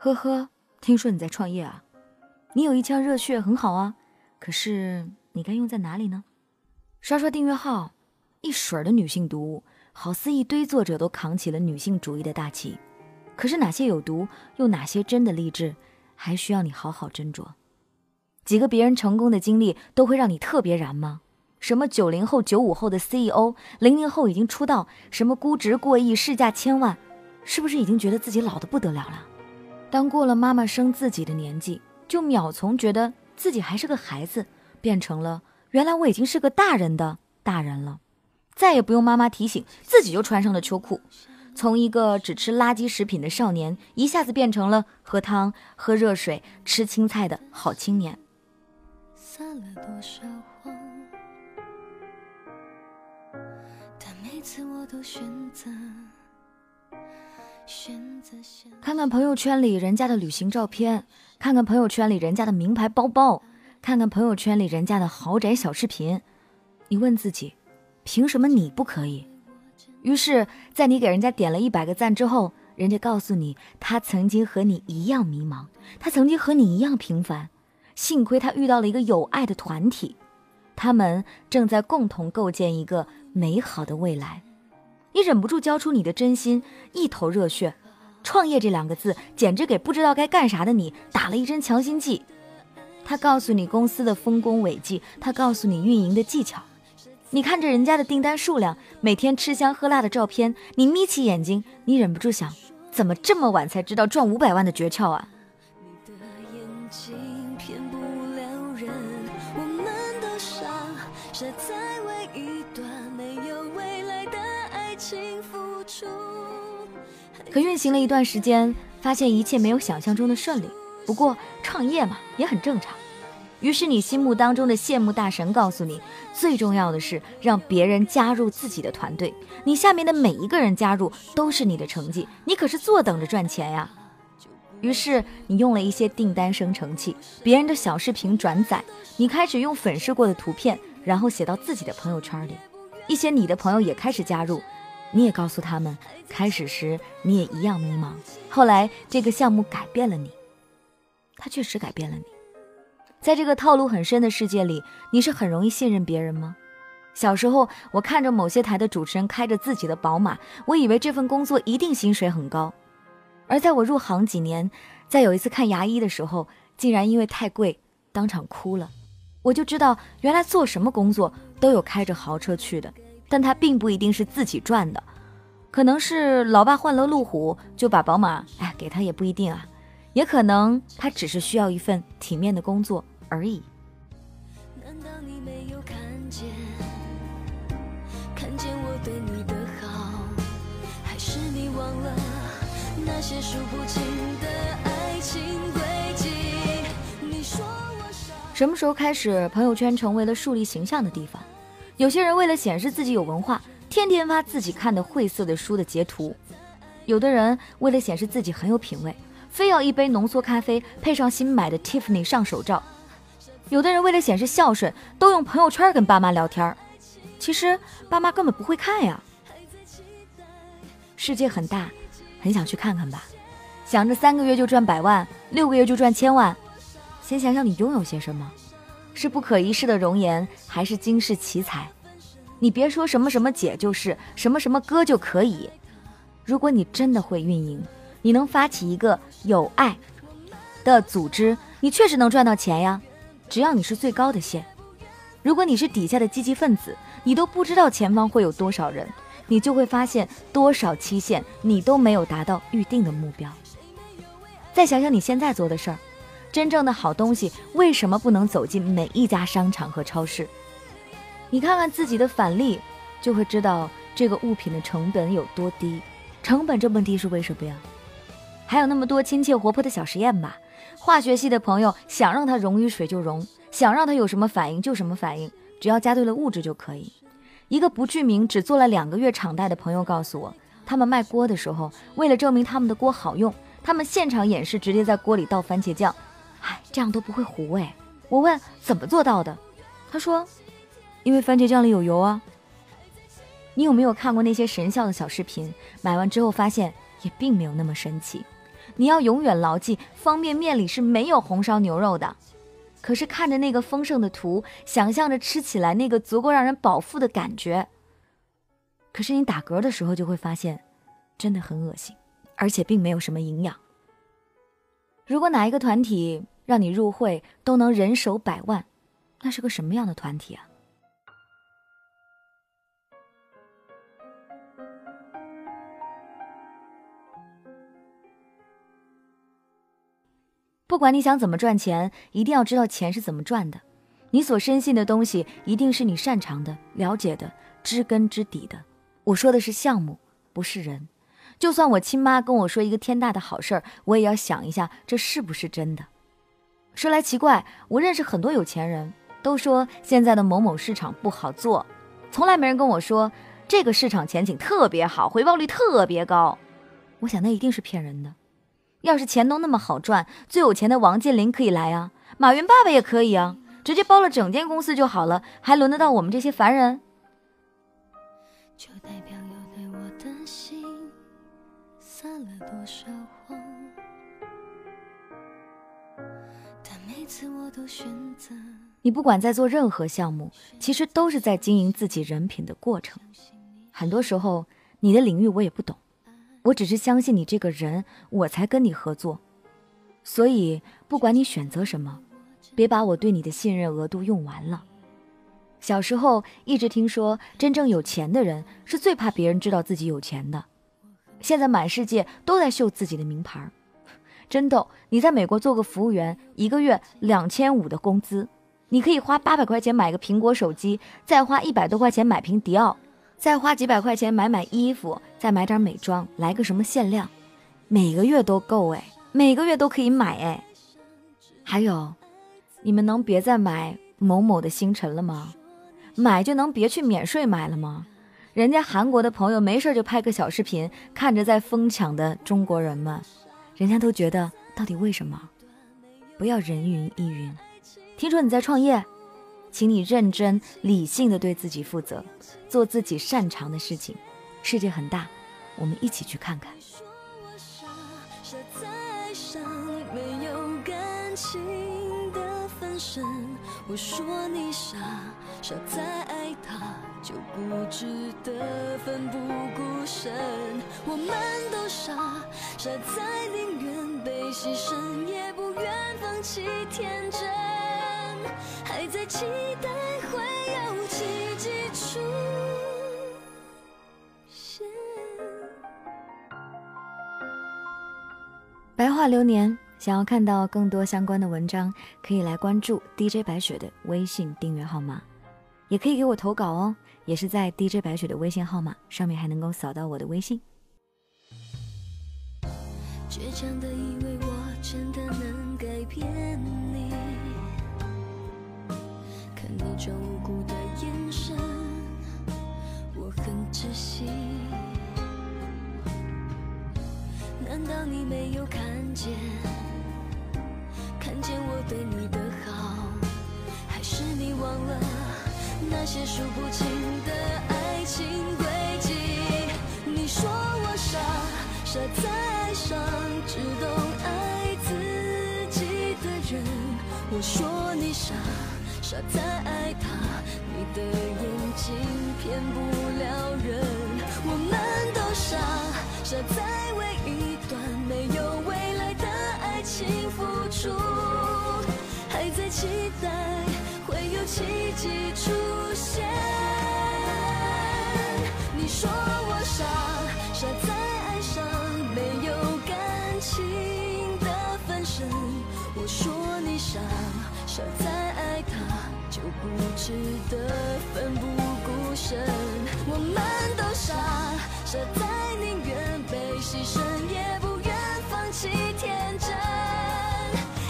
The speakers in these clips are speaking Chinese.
呵呵，听说你在创业啊？你有一腔热血很好啊，可是你该用在哪里呢？刷刷订阅号，一水儿的女性读物，好似一堆作者都扛起了女性主义的大旗。可是哪些有毒，又哪些真的励志，还需要你好好斟酌。几个别人成功的经历都会让你特别燃吗？什么九零后、九五后的 CEO，零零后已经出道，什么估值过亿、市价千万，是不是已经觉得自己老得不得了了？当过了妈妈生自己的年纪，就秒从觉得自己还是个孩子，变成了原来我已经是个大人的大人了，再也不用妈妈提醒，自己就穿上了秋裤。从一个只吃垃圾食品的少年，一下子变成了喝汤、喝热水、吃青菜的好青年。撒了多少谎？但每次我都选择。看看朋友圈里人家的旅行照片，看看朋友圈里人家的名牌包包，看看朋友圈里人家的豪宅小视频，你问自己，凭什么你不可以？于是，在你给人家点了一百个赞之后，人家告诉你，他曾经和你一样迷茫，他曾经和你一样平凡，幸亏他遇到了一个有爱的团体，他们正在共同构建一个美好的未来。你忍不住交出你的真心，一头热血，创业这两个字简直给不知道该干啥的你打了一针强心剂。他告诉你公司的丰功伟绩，他告诉你运营的技巧。你看着人家的订单数量，每天吃香喝辣的照片，你眯起眼睛，你忍不住想：怎么这么晚才知道赚五百万的诀窍啊？你的眼睛可运行了一段时间，发现一切没有想象中的顺利。不过创业嘛，也很正常。于是你心目当中的羡慕大神告诉你，最重要的是让别人加入自己的团队。你下面的每一个人加入都是你的成绩，你可是坐等着赚钱呀。于是你用了一些订单生成器，别人的小视频转载，你开始用粉饰过的图片，然后写到自己的朋友圈里。一些你的朋友也开始加入。你也告诉他们，开始时你也一样迷茫，后来这个项目改变了你，他确实改变了你。在这个套路很深的世界里，你是很容易信任别人吗？小时候，我看着某些台的主持人开着自己的宝马，我以为这份工作一定薪水很高。而在我入行几年，在有一次看牙医的时候，竟然因为太贵当场哭了，我就知道原来做什么工作都有开着豪车去的。但他并不一定是自己赚的，可能是老爸换了路虎就把宝马哎给他也不一定啊，也可能他只是需要一份体面的工作而已。难道你没有看见看见我对你的好，还是你忘了那些数不清的爱情轨迹？你说我傻。什么时候开始朋友圈成为了树立形象的地方？有些人为了显示自己有文化，天天发自己看的晦涩的书的截图；有的人为了显示自己很有品味，非要一杯浓缩咖啡配上新买的 Tiffany 上手照；有的人为了显示孝顺，都用朋友圈跟爸妈聊天其实爸妈根本不会看呀。世界很大，很想去看看吧。想着三个月就赚百万，六个月就赚千万，先想想你拥有些什么。是不可一世的容颜，还是惊世奇才？你别说什么什么姐就是什么什么哥就可以。如果你真的会运营，你能发起一个有爱的组织，你确实能赚到钱呀。只要你是最高的线。如果你是底下的积极分子，你都不知道前方会有多少人，你就会发现多少期限你都没有达到预定的目标。再想想你现在做的事儿。真正的好东西为什么不能走进每一家商场和超市？你看看自己的返利，就会知道这个物品的成本有多低。成本这么低是为什么呀？还有那么多亲切活泼的小实验吧。化学系的朋友想让它溶于水就溶，想让它有什么反应就什么反应，只要加对了物质就可以。一个不具名、只做了两个月厂代的朋友告诉我，他们卖锅的时候，为了证明他们的锅好用，他们现场演示直接在锅里倒番茄酱。这样都不会糊哎！我问怎么做到的，他说，因为番茄酱里有油啊。你有没有看过那些神效的小视频？买完之后发现也并没有那么神奇。你要永远牢记，方便面里是没有红烧牛肉的。可是看着那个丰盛的图，想象着吃起来那个足够让人饱腹的感觉。可是你打嗝的时候就会发现，真的很恶心，而且并没有什么营养。如果哪一个团体让你入会都能人手百万，那是个什么样的团体啊？不管你想怎么赚钱，一定要知道钱是怎么赚的。你所深信的东西，一定是你擅长的、了解的、知根知底的。我说的是项目，不是人。就算我亲妈跟我说一个天大的好事儿，我也要想一下这是不是真的。说来奇怪，我认识很多有钱人都说现在的某某市场不好做，从来没人跟我说这个市场前景特别好，回报率特别高。我想那一定是骗人的。要是钱都那么好赚，最有钱的王健林可以来啊，马云爸爸也可以啊，直接包了整间公司就好了，还轮得到我们这些凡人？就代表有对我的心撒了多少谎，你不管在做任何项目，其实都是在经营自己人品的过程。很多时候，你的领域我也不懂。我只是相信你这个人，我才跟你合作。所以，不管你选择什么，别把我对你的信任额度用完了。小时候一直听说，真正有钱的人是最怕别人知道自己有钱的。现在满世界都在秀自己的名牌，真逗！你在美国做个服务员，一个月两千五的工资，你可以花八百块钱买个苹果手机，再花一百多块钱买瓶迪奥。再花几百块钱买买衣服，再买点美妆，来个什么限量，每个月都够哎，每个月都可以买哎。还有，你们能别再买某某的星辰了吗？买就能别去免税买了吗？人家韩国的朋友没事就拍个小视频，看着在疯抢的中国人们，人家都觉得到底为什么？不要人云亦云。听说你在创业。请你认真理性的对自己负责，做自己擅长的事情。世界很大，我们一起去看看。我说你傻，傻在爱他就不值得奋不顾身。我们都傻，傻在宁愿被牺牲，也不愿放弃天真。还在期待会有奇迹出现。白话流年，想要看到更多相关的文章，可以来关注 DJ 白雪的微信订阅号码，也可以给我投稿哦，也是在 DJ 白雪的微信号码上面，还能够扫到我的微信。倔强的以为我真的能改变你。看你装无辜的眼神，我很窒息。难道你没有看见？看见我对你的好，还是你忘了那些数不清我说你傻。傻在爱他，你的眼睛骗不了人。我们都傻，傻在为一段没有未来的爱情付出，还在期待会有奇迹出现。你说我傻，的奋不顾身，我们都傻，傻在宁愿被牺牲，也不愿放弃天真，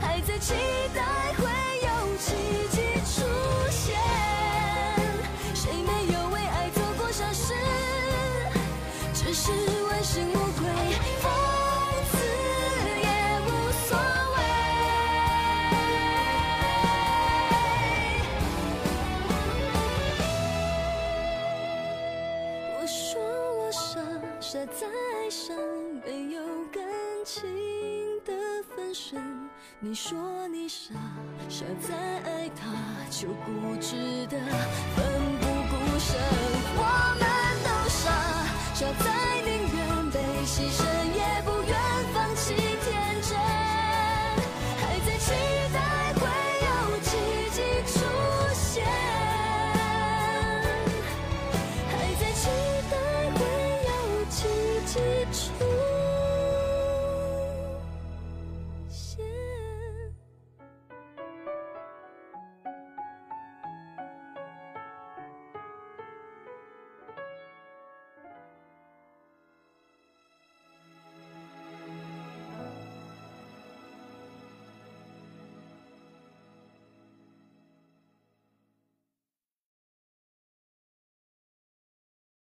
还在期待会有奇迹出现。谁没有为爱做过傻事？只是问心无说我傻傻在爱上没有感情。的分身。你说你傻，傻在爱他，就固执的奋不顾身。我们都傻，傻在